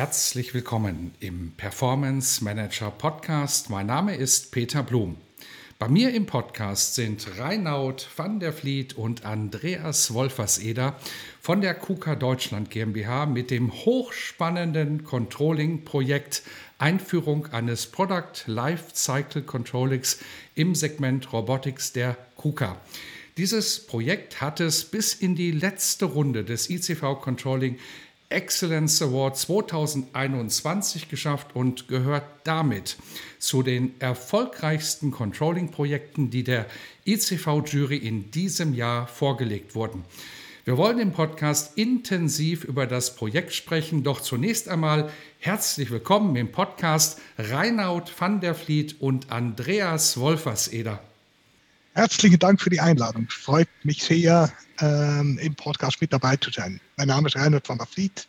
Herzlich willkommen im Performance Manager Podcast. Mein Name ist Peter Blum. Bei mir im Podcast sind Reinaud van der Vliet und Andreas Wolferseder von der KUKA Deutschland GmbH mit dem hochspannenden Controlling-Projekt Einführung eines Product Lifecycle Controllings im Segment Robotics der KUKA. Dieses Projekt hat es bis in die letzte Runde des ICV Controlling Excellence Award 2021 geschafft und gehört damit zu den erfolgreichsten Controlling-Projekten, die der ICV-Jury in diesem Jahr vorgelegt wurden. Wir wollen im Podcast intensiv über das Projekt sprechen, doch zunächst einmal herzlich willkommen im Podcast Reinaud van der Vliet und Andreas Wolferseder. Herzlichen Dank für die Einladung. Freut mich sehr, ähm, im Podcast mit dabei zu sein. Mein Name ist Reinhard van der Vliet.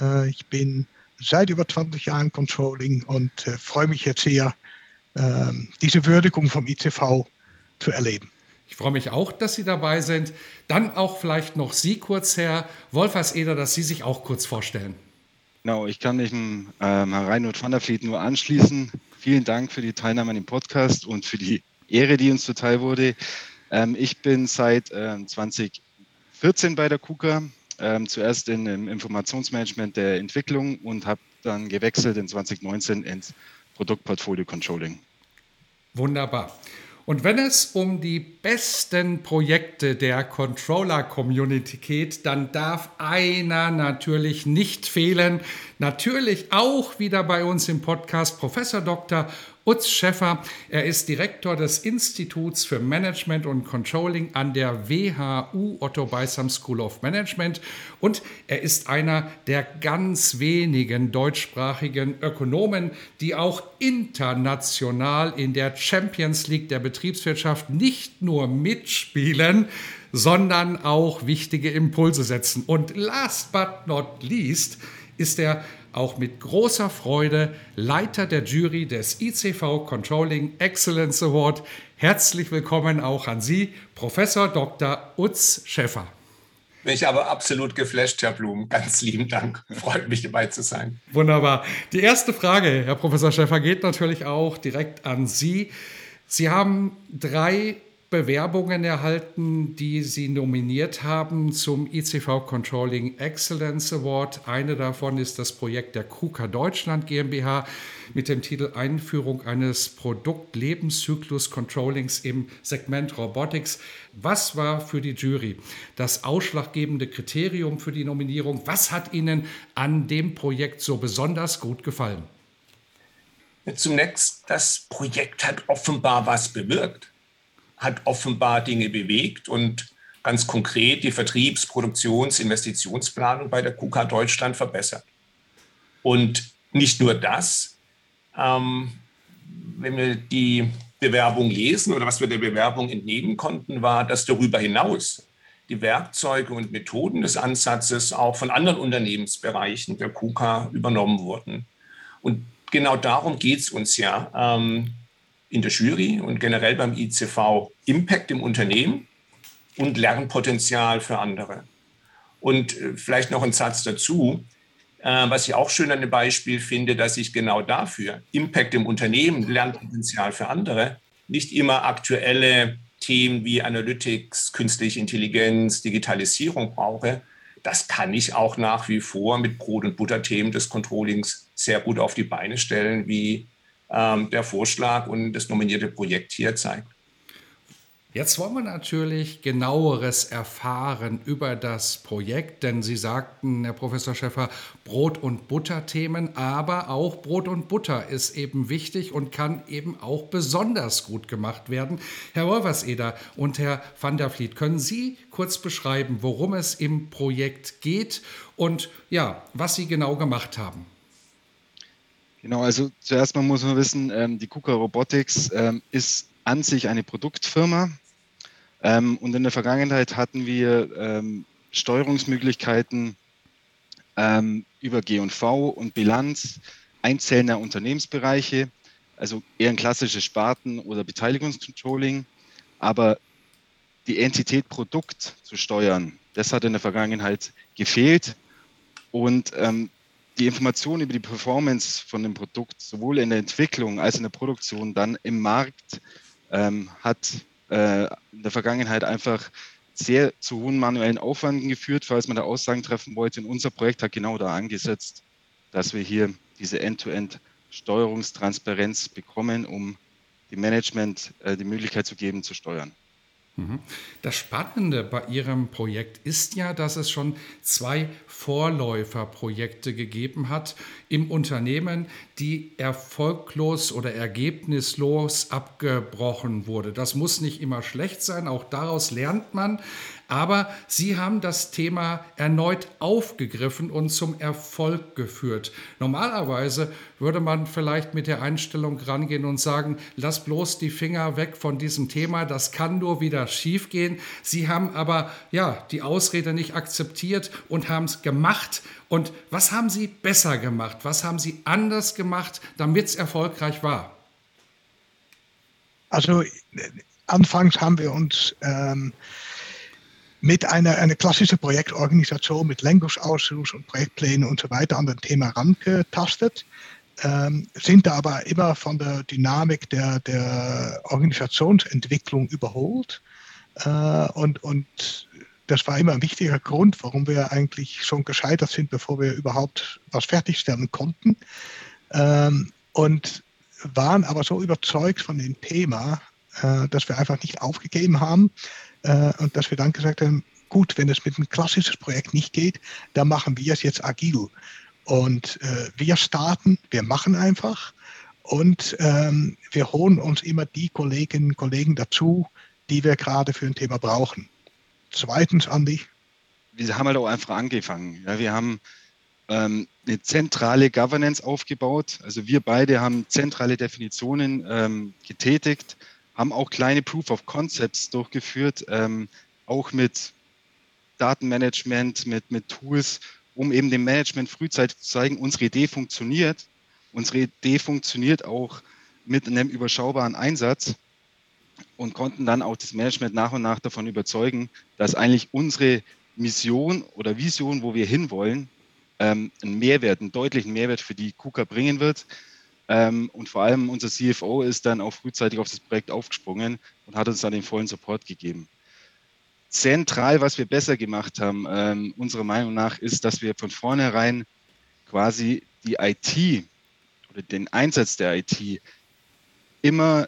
Äh, ich bin seit über 20 Jahren Controlling und äh, freue mich jetzt sehr, äh, diese Würdigung vom ICV zu erleben. Ich freue mich auch, dass Sie dabei sind. Dann auch vielleicht noch Sie kurz, Herr Wolferseder, dass Sie sich auch kurz vorstellen. Genau, ich kann mich ähm, Herrn Reinhard van der Vliet nur anschließen. Vielen Dank für die Teilnahme an dem Podcast und für die Ehre, die uns zuteil wurde. Ähm, ich bin seit äh, 2014 bei der KUKA, ähm, zuerst in, im Informationsmanagement der Entwicklung und habe dann gewechselt in 2019 ins Produktportfolio Controlling. Wunderbar. Und wenn es um die besten Projekte der Controller-Community geht, dann darf einer natürlich nicht fehlen. Natürlich auch wieder bei uns im Podcast Professor Dr. Utz Schäffer. Er ist Direktor des Instituts für Management und Controlling an der WHU Otto Beisam School of Management und er ist einer der ganz wenigen deutschsprachigen Ökonomen, die auch international in der Champions League der Betriebswirtschaft nicht nur mitspielen, sondern auch wichtige Impulse setzen. Und last but not least ist er auch mit großer Freude Leiter der Jury des ICV Controlling Excellence Award. Herzlich willkommen auch an Sie, Professor Dr. Utz Schäffer. Bin ich aber absolut geflasht, Herr Blum. Ganz lieben Dank. Freut mich dabei zu sein. Wunderbar. Die erste Frage, Herr Professor Schäffer, geht natürlich auch direkt an Sie. Sie haben drei Bewerbungen erhalten, die Sie nominiert haben zum ICV Controlling Excellence Award. Eine davon ist das Projekt der KUKA Deutschland GmbH mit dem Titel Einführung eines Produktlebenszyklus-Controllings im Segment Robotics. Was war für die Jury das ausschlaggebende Kriterium für die Nominierung? Was hat Ihnen an dem Projekt so besonders gut gefallen? Zunächst, das Projekt hat offenbar was bewirkt hat offenbar Dinge bewegt und ganz konkret die Vertriebs-, Produktions-, Investitionsplanung bei der KUKA Deutschland verbessert. Und nicht nur das, ähm, wenn wir die Bewerbung lesen oder was wir der Bewerbung entnehmen konnten, war, dass darüber hinaus die Werkzeuge und Methoden des Ansatzes auch von anderen Unternehmensbereichen der KUKA übernommen wurden. Und genau darum geht es uns ja. Ähm, in der Jury und generell beim ICV Impact im Unternehmen und Lernpotenzial für andere. Und äh, vielleicht noch ein Satz dazu, äh, was ich auch schön an dem Beispiel finde, dass ich genau dafür Impact im Unternehmen, Lernpotenzial für andere, nicht immer aktuelle Themen wie Analytics, künstliche Intelligenz, Digitalisierung brauche. Das kann ich auch nach wie vor mit Brot- und Butterthemen des Controllings sehr gut auf die Beine stellen, wie der Vorschlag und das nominierte Projekt hier zeigt. Jetzt wollen wir natürlich genaueres erfahren über das Projekt, denn Sie sagten, Herr Professor Schäffer, Brot- und Butter-Themen, aber auch Brot und Butter ist eben wichtig und kann eben auch besonders gut gemacht werden. Herr Wolverseder und Herr van der Vliet, können Sie kurz beschreiben, worum es im Projekt geht und ja, was Sie genau gemacht haben? Genau, also zuerst mal muss man wissen, ähm, die KUKA Robotics ähm, ist an sich eine Produktfirma. Ähm, und in der Vergangenheit hatten wir ähm, Steuerungsmöglichkeiten ähm, über G&V und Bilanz einzelner Unternehmensbereiche, also eher ein klassisches Sparten- oder Beteiligungscontrolling. Aber die Entität Produkt zu steuern, das hat in der Vergangenheit gefehlt. Und ähm, die Information über die Performance von dem Produkt sowohl in der Entwicklung als in der Produktion dann im Markt ähm, hat äh, in der Vergangenheit einfach sehr zu hohen manuellen Aufwanden geführt, falls man da Aussagen treffen wollte. Und unser Projekt hat genau da angesetzt, dass wir hier diese End-to-End-Steuerungstransparenz bekommen, um dem Management äh, die Möglichkeit zu geben, zu steuern. Mhm. Das Spannende bei Ihrem Projekt ist ja, dass es schon zwei Vorläuferprojekte gegeben hat im Unternehmen, die erfolglos oder ergebnislos abgebrochen wurde. Das muss nicht immer schlecht sein, auch daraus lernt man. Aber Sie haben das Thema erneut aufgegriffen und zum Erfolg geführt. Normalerweise würde man vielleicht mit der Einstellung rangehen und sagen, lass bloß die Finger weg von diesem Thema, das kann nur wieder schiefgehen. Sie haben aber ja die Ausrede nicht akzeptiert und haben es gemacht. Und was haben Sie besser gemacht? Was haben Sie anders gemacht, damit es erfolgreich war? Also anfangs haben wir uns ähm, mit einer, einer klassischen Projektorganisation mit Lenkungsausschuss und Projektpläne und so weiter an das Thema rangetastet, ähm, sind da aber immer von der Dynamik der, der Organisationsentwicklung überholt. Äh, und, und das war immer ein wichtiger Grund, warum wir eigentlich schon gescheitert sind, bevor wir überhaupt was fertigstellen konnten. Ähm, und waren aber so überzeugt von dem Thema, äh, dass wir einfach nicht aufgegeben haben äh, und dass wir dann gesagt haben, gut, wenn es mit einem klassischen Projekt nicht geht, dann machen wir es jetzt agil. Und äh, wir starten, wir machen einfach und ähm, wir holen uns immer die Kolleginnen und Kollegen dazu, die wir gerade für ein Thema brauchen. Zweitens, Andi. Wir haben halt auch einfach angefangen. Ja, wir haben ähm, eine zentrale Governance aufgebaut. Also wir beide haben zentrale Definitionen ähm, getätigt haben auch kleine Proof of Concepts durchgeführt, ähm, auch mit Datenmanagement, mit, mit Tools, um eben dem Management frühzeitig zu zeigen, unsere Idee funktioniert. Unsere Idee funktioniert auch mit einem überschaubaren Einsatz und konnten dann auch das Management nach und nach davon überzeugen, dass eigentlich unsere Mission oder Vision, wo wir hinwollen, ähm, einen Mehrwert, einen deutlichen Mehrwert für die KUKA bringen wird. Ähm, und vor allem unser CFO ist dann auch frühzeitig auf das Projekt aufgesprungen und hat uns dann den vollen Support gegeben. Zentral, was wir besser gemacht haben, ähm, unserer Meinung nach, ist, dass wir von vornherein quasi die IT oder den Einsatz der IT immer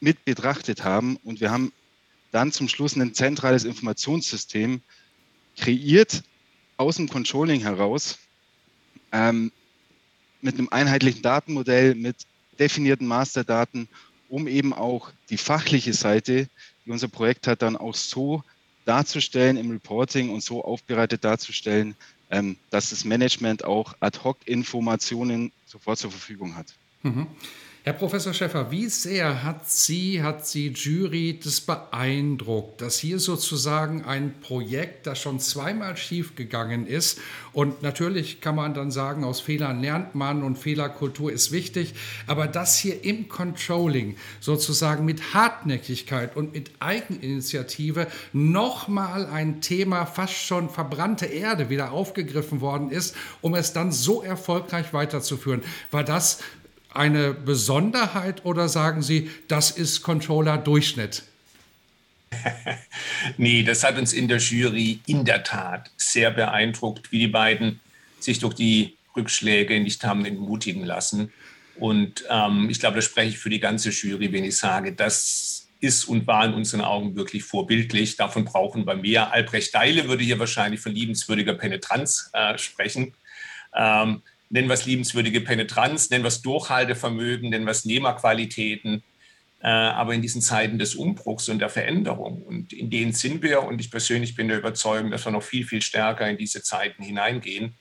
mit betrachtet haben und wir haben dann zum Schluss ein zentrales Informationssystem kreiert aus dem Controlling heraus, ähm, mit einem einheitlichen Datenmodell, mit definierten Masterdaten, um eben auch die fachliche Seite, die unser Projekt hat, dann auch so darzustellen im Reporting und so aufbereitet darzustellen, ähm, dass das Management auch Ad-Hoc-Informationen sofort zur Verfügung hat. Mhm. Herr Professor Schäffer, wie sehr hat Sie, hat Sie Jury das beeindruckt, dass hier sozusagen ein Projekt, das schon zweimal schiefgegangen ist und natürlich kann man dann sagen, aus Fehlern lernt man und Fehlerkultur ist wichtig, aber das hier im Controlling sozusagen mit Hartnäckigkeit und mit Eigeninitiative nochmal ein Thema, fast schon verbrannte Erde wieder aufgegriffen worden ist, um es dann so erfolgreich weiterzuführen. War das eine Besonderheit oder sagen Sie, das ist Controller-Durchschnitt? nee, das hat uns in der Jury in der Tat sehr beeindruckt, wie die beiden sich durch die Rückschläge nicht haben entmutigen lassen. Und ähm, ich glaube, da spreche ich für die ganze Jury, wenn ich sage, das ist und war in unseren Augen wirklich vorbildlich. Davon brauchen wir mehr. Albrecht Deile würde hier wahrscheinlich von liebenswürdiger Penetranz äh, sprechen. Ähm, nennen wir es liebenswürdige Penetranz, nennen wir es Durchhaltevermögen, nennen wir es Nehmerqualitäten. Äh, aber in diesen Zeiten des Umbruchs und der Veränderung und in denen sind wir und ich persönlich bin der Überzeugung, dass wir noch viel, viel stärker in diese Zeiten hineingehen,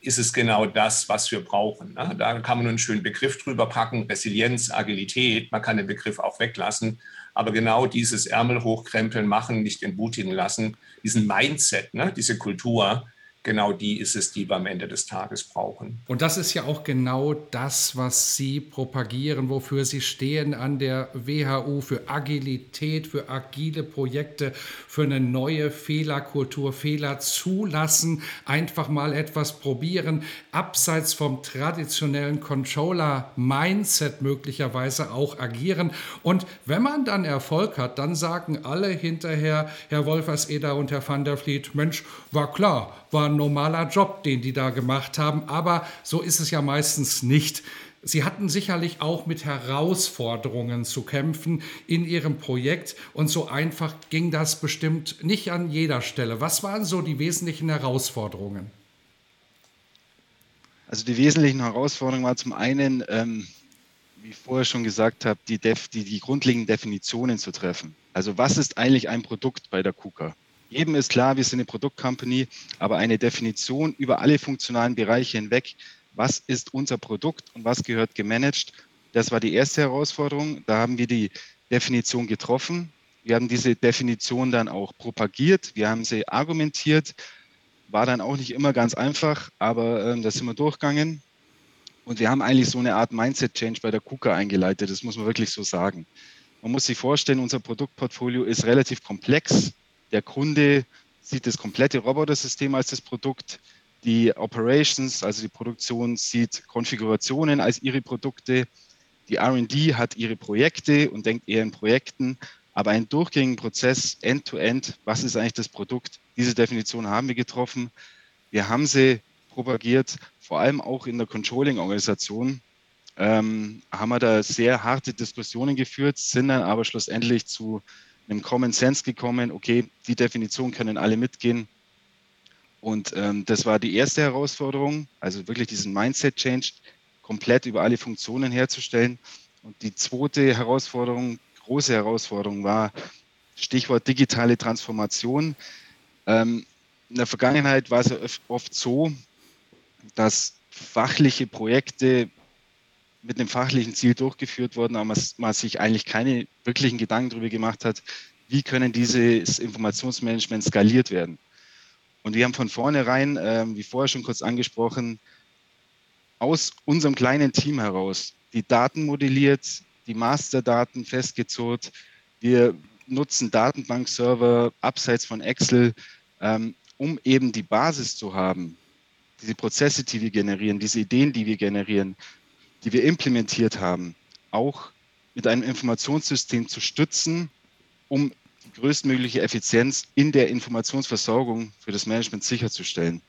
ist es genau das, was wir brauchen. Ne? Da kann man einen schönen Begriff drüber packen, Resilienz, Agilität, man kann den Begriff auch weglassen, aber genau dieses Ärmel hochkrempeln, machen, nicht entmutigen lassen, diesen Mindset, ne? diese Kultur, genau die ist es, die wir am Ende des Tages brauchen. Und das ist ja auch genau das, was Sie propagieren, wofür Sie stehen an der WHU, für Agilität, für agile Projekte, für eine neue Fehlerkultur, Fehler zulassen, einfach mal etwas probieren, abseits vom traditionellen Controller-Mindset möglicherweise auch agieren. Und wenn man dann Erfolg hat, dann sagen alle hinterher, Herr Wolferseder und Herr van der Vliet, Mensch, war klar, war ein normaler Job, den die da gemacht haben. Aber so ist es ja meistens nicht. Sie hatten sicherlich auch mit Herausforderungen zu kämpfen in Ihrem Projekt und so einfach ging das bestimmt nicht an jeder Stelle. Was waren so die wesentlichen Herausforderungen? Also die wesentlichen Herausforderungen waren zum einen, ähm, wie ich vorher schon gesagt habe, die, die, die grundlegenden Definitionen zu treffen. Also was ist eigentlich ein Produkt bei der KUKA? Jedem ist klar, wir sind eine Produktcompany, aber eine Definition über alle funktionalen Bereiche hinweg, was ist unser Produkt und was gehört gemanagt, das war die erste Herausforderung. Da haben wir die Definition getroffen. Wir haben diese Definition dann auch propagiert, wir haben sie argumentiert. War dann auch nicht immer ganz einfach, aber äh, da sind wir durchgegangen. Und wir haben eigentlich so eine Art Mindset-Change bei der KUKA eingeleitet, das muss man wirklich so sagen. Man muss sich vorstellen, unser Produktportfolio ist relativ komplex. Der Kunde sieht das komplette Robotersystem als das Produkt. Die Operations, also die Produktion, sieht Konfigurationen als ihre Produkte. Die RD hat ihre Projekte und denkt eher in Projekten. Aber einen durchgängigen Prozess, End-to-End, -End, was ist eigentlich das Produkt? Diese Definition haben wir getroffen. Wir haben sie propagiert, vor allem auch in der Controlling-Organisation. Ähm, haben wir da sehr harte Diskussionen geführt, sind dann aber schlussendlich zu einem Common Sense gekommen, okay, die Definition können alle mitgehen. Und ähm, das war die erste Herausforderung, also wirklich diesen Mindset-Change komplett über alle Funktionen herzustellen. Und die zweite Herausforderung, große Herausforderung war Stichwort digitale Transformation. Ähm, in der Vergangenheit war es ja oft so, dass fachliche Projekte mit einem fachlichen Ziel durchgeführt worden, aber man sich eigentlich keine wirklichen Gedanken darüber gemacht hat, wie können dieses Informationsmanagement skaliert werden. Und wir haben von vornherein, äh, wie vorher schon kurz angesprochen, aus unserem kleinen Team heraus die Daten modelliert, die Masterdaten festgezurrt. Wir nutzen Datenbankserver abseits von Excel, ähm, um eben die Basis zu haben, diese Prozesse, die wir generieren, diese Ideen, die wir generieren, die wir implementiert haben, auch mit einem Informationssystem zu stützen, um die größtmögliche Effizienz in der Informationsversorgung für das Management sicherzustellen.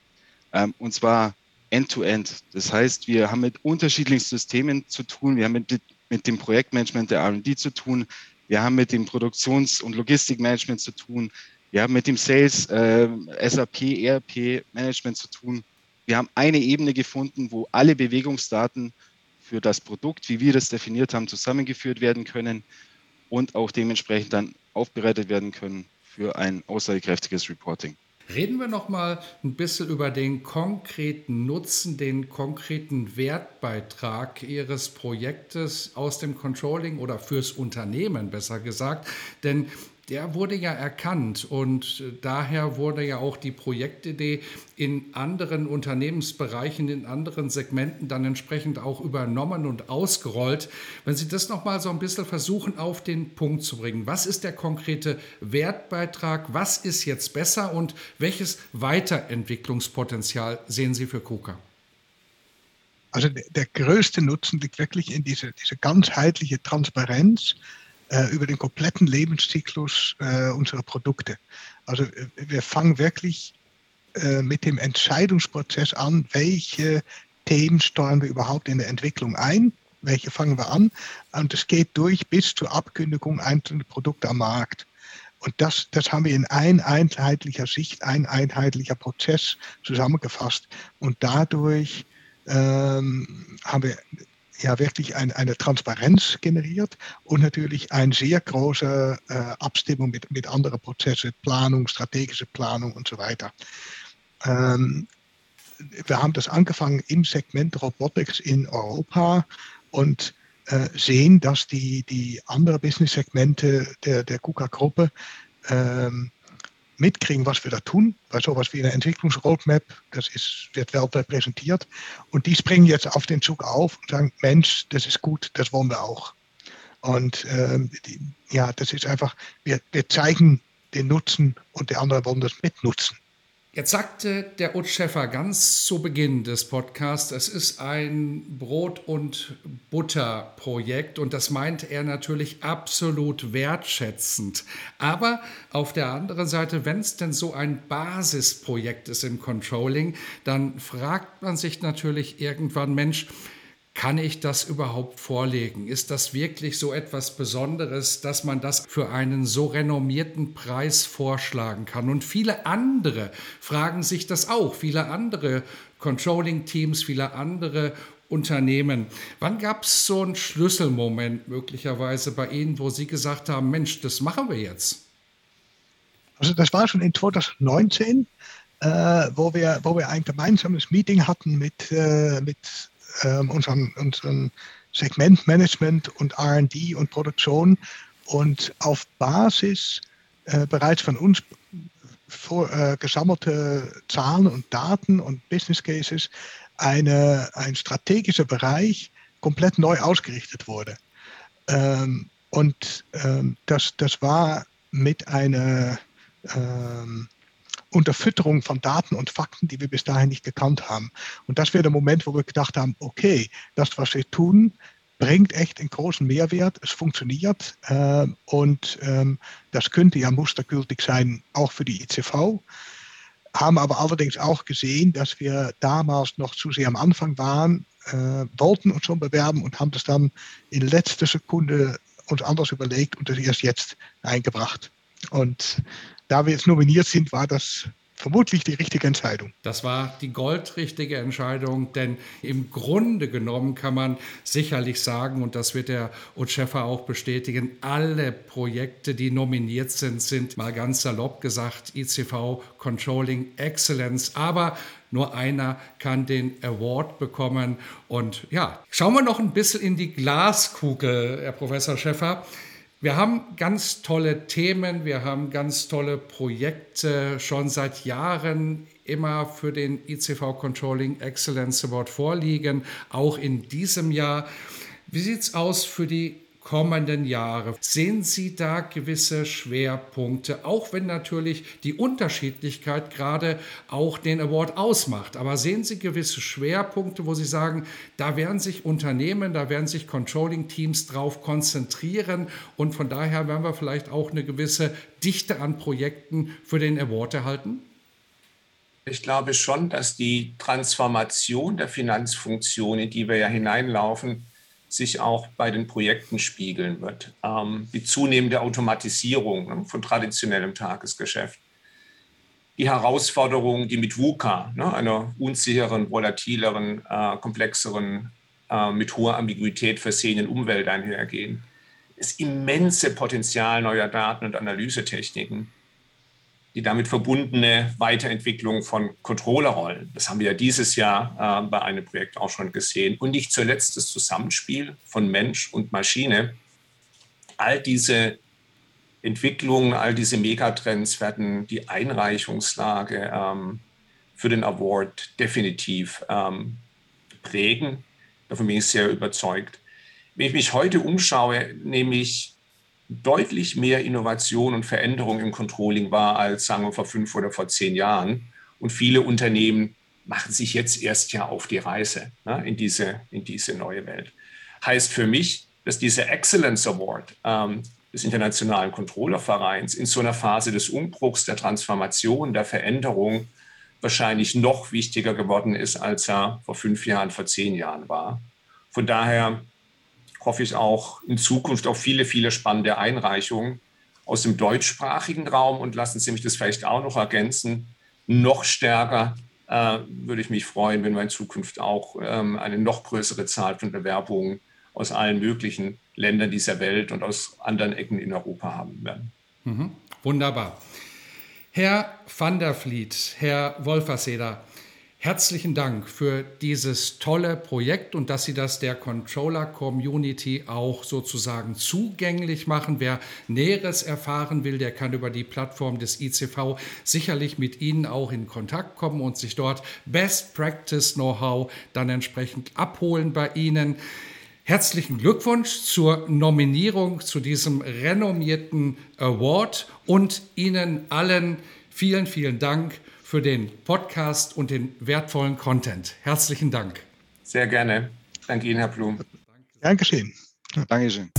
Ähm, und zwar end-to-end. -end. Das heißt, wir haben mit unterschiedlichen Systemen zu tun. Wir haben mit, mit dem Projektmanagement der RD zu tun. Wir haben mit dem Produktions- und Logistikmanagement zu tun. Wir haben mit dem Sales, äh, SAP, ERP-Management zu tun. Wir haben eine Ebene gefunden, wo alle Bewegungsdaten für das Produkt, wie wir das definiert haben, zusammengeführt werden können und auch dementsprechend dann aufbereitet werden können für ein aussagekräftiges Reporting. Reden wir noch mal ein bisschen über den konkreten Nutzen, den konkreten Wertbeitrag Ihres Projektes aus dem Controlling oder fürs Unternehmen besser gesagt. Denn der wurde ja erkannt und daher wurde ja auch die Projektidee in anderen Unternehmensbereichen, in anderen Segmenten dann entsprechend auch übernommen und ausgerollt. Wenn Sie das noch mal so ein bisschen versuchen auf den Punkt zu bringen, was ist der konkrete Wertbeitrag, was ist jetzt besser und welches Weiterentwicklungspotenzial sehen Sie für KUKA? Also der, größte Nutzen liegt wirklich in diese, diese ganzheitliche Transparenz äh, über den kompletten Lebenszyklus äh, unserer Produkte. Also äh, wir fangen wirklich äh, mit dem Entscheidungsprozess an, welche Themen steuern wir überhaupt in der Entwicklung ein, welche fangen wir an? Und es geht durch bis zur Abkündigung einzelner Produkte am Markt. Und das, das haben wir in ein einheitlicher Sicht, ein einheitlicher Prozess zusammengefasst. Und dadurch ähm, haben wir ja wirklich ein, eine Transparenz generiert und natürlich eine sehr große äh, Abstimmung mit, mit anderen Prozessen, Planung, strategische Planung und so weiter. Ähm, wir haben das angefangen im Segment Robotics in Europa und äh, sehen, dass die, die anderen Business-Segmente der, der KUKA-Gruppe ähm, mitkriegen, was wir da tun, bei sowas wie eine Entwicklungsroadmap, das ist, wird weltweit präsentiert. Und die springen jetzt auf den Zug auf und sagen, Mensch, das ist gut, das wollen wir auch. Und ähm, die, ja, das ist einfach, wir, wir zeigen den Nutzen und die anderen wollen das mitnutzen. Jetzt sagte der Utz Schäffer ganz zu Beginn des Podcasts, es ist ein Brot- und Butterprojekt und das meint er natürlich absolut wertschätzend. Aber auf der anderen Seite, wenn es denn so ein Basisprojekt ist im Controlling, dann fragt man sich natürlich irgendwann, Mensch, kann ich das überhaupt vorlegen? Ist das wirklich so etwas Besonderes, dass man das für einen so renommierten Preis vorschlagen kann? Und viele andere fragen sich das auch, viele andere Controlling-Teams, viele andere Unternehmen. Wann gab es so einen Schlüsselmoment möglicherweise bei Ihnen, wo Sie gesagt haben, Mensch, das machen wir jetzt? Also das war schon in 2019, äh, wo, wir, wo wir ein gemeinsames Meeting hatten mit, äh, mit ähm, unseren, unseren Segmentmanagement und RD und Produktion und auf Basis äh, bereits von uns vor, äh, gesammelte Zahlen und Daten und Business Cases eine, ein strategischer Bereich komplett neu ausgerichtet wurde. Ähm, und ähm, das, das war mit einer ähm, Unterfütterung von Daten und Fakten, die wir bis dahin nicht gekannt haben. Und das wäre der Moment, wo wir gedacht haben, okay, das, was wir tun, bringt echt einen großen Mehrwert, es funktioniert äh, und ähm, das könnte ja mustergültig sein, auch für die ICV. Haben aber allerdings auch gesehen, dass wir damals noch zu sehr am Anfang waren, äh, wollten uns schon bewerben und haben das dann in letzter Sekunde uns anders überlegt und das erst jetzt eingebracht. Und da wir jetzt nominiert sind, war das vermutlich die richtige Entscheidung. Das war die goldrichtige Entscheidung, denn im Grunde genommen kann man sicherlich sagen, und das wird der Utscheffer auch bestätigen, alle Projekte, die nominiert sind, sind mal ganz salopp gesagt ICV Controlling Excellence. Aber nur einer kann den Award bekommen. Und ja, schauen wir noch ein bisschen in die Glaskugel, Herr Professor Schäffer. Wir haben ganz tolle Themen, wir haben ganz tolle Projekte schon seit Jahren immer für den ICV Controlling Excellence Award vorliegen, auch in diesem Jahr. Wie sieht es aus für die kommenden Jahre. Sehen Sie da gewisse Schwerpunkte, auch wenn natürlich die Unterschiedlichkeit gerade auch den Award ausmacht. Aber sehen Sie gewisse Schwerpunkte, wo Sie sagen, da werden sich Unternehmen, da werden sich Controlling-Teams drauf konzentrieren und von daher werden wir vielleicht auch eine gewisse Dichte an Projekten für den Award erhalten? Ich glaube schon, dass die Transformation der Finanzfunktion, in die wir ja hineinlaufen, sich auch bei den Projekten spiegeln wird. Ähm, die zunehmende Automatisierung ne, von traditionellem Tagesgeschäft. Die Herausforderungen, die mit VUCA, ne, einer unsicheren, volatileren, äh, komplexeren, äh, mit hoher Ambiguität versehenen Umwelt einhergehen. Das immense Potenzial neuer Daten- und Analysetechniken die damit verbundene Weiterentwicklung von Controllerrollen. Das haben wir ja dieses Jahr äh, bei einem Projekt auch schon gesehen. Und nicht zuletzt das Zusammenspiel von Mensch und Maschine. All diese Entwicklungen, all diese Megatrends werden die Einreichungslage ähm, für den Award definitiv ähm, prägen. Davon bin ich sehr überzeugt. Wenn ich mich heute umschaue, nehme ich deutlich mehr Innovation und Veränderung im Controlling war als, sagen wir, vor fünf oder vor zehn Jahren. Und viele Unternehmen machen sich jetzt erst ja auf die Reise ne, in, diese, in diese neue Welt. Heißt für mich, dass dieser Excellence Award ähm, des Internationalen Controllervereins in so einer Phase des Umbruchs, der Transformation, der Veränderung wahrscheinlich noch wichtiger geworden ist, als er vor fünf Jahren, vor zehn Jahren war. Von daher hoffe ich auch in Zukunft auf viele, viele spannende Einreichungen aus dem deutschsprachigen Raum. Und lassen Sie mich das vielleicht auch noch ergänzen. Noch stärker äh, würde ich mich freuen, wenn wir in Zukunft auch ähm, eine noch größere Zahl von Bewerbungen aus allen möglichen Ländern dieser Welt und aus anderen Ecken in Europa haben werden. Mhm. Wunderbar. Herr van der Vliet, Herr Wolferseder, Herzlichen Dank für dieses tolle Projekt und dass Sie das der Controller-Community auch sozusagen zugänglich machen. Wer Näheres erfahren will, der kann über die Plattform des ICV sicherlich mit Ihnen auch in Kontakt kommen und sich dort Best Practice Know-how dann entsprechend abholen bei Ihnen. Herzlichen Glückwunsch zur Nominierung zu diesem renommierten Award und Ihnen allen vielen, vielen Dank für den Podcast und den wertvollen Content. Herzlichen Dank. Sehr gerne. Danke Ihnen, Herr Blum. Dankeschön. Dankeschön.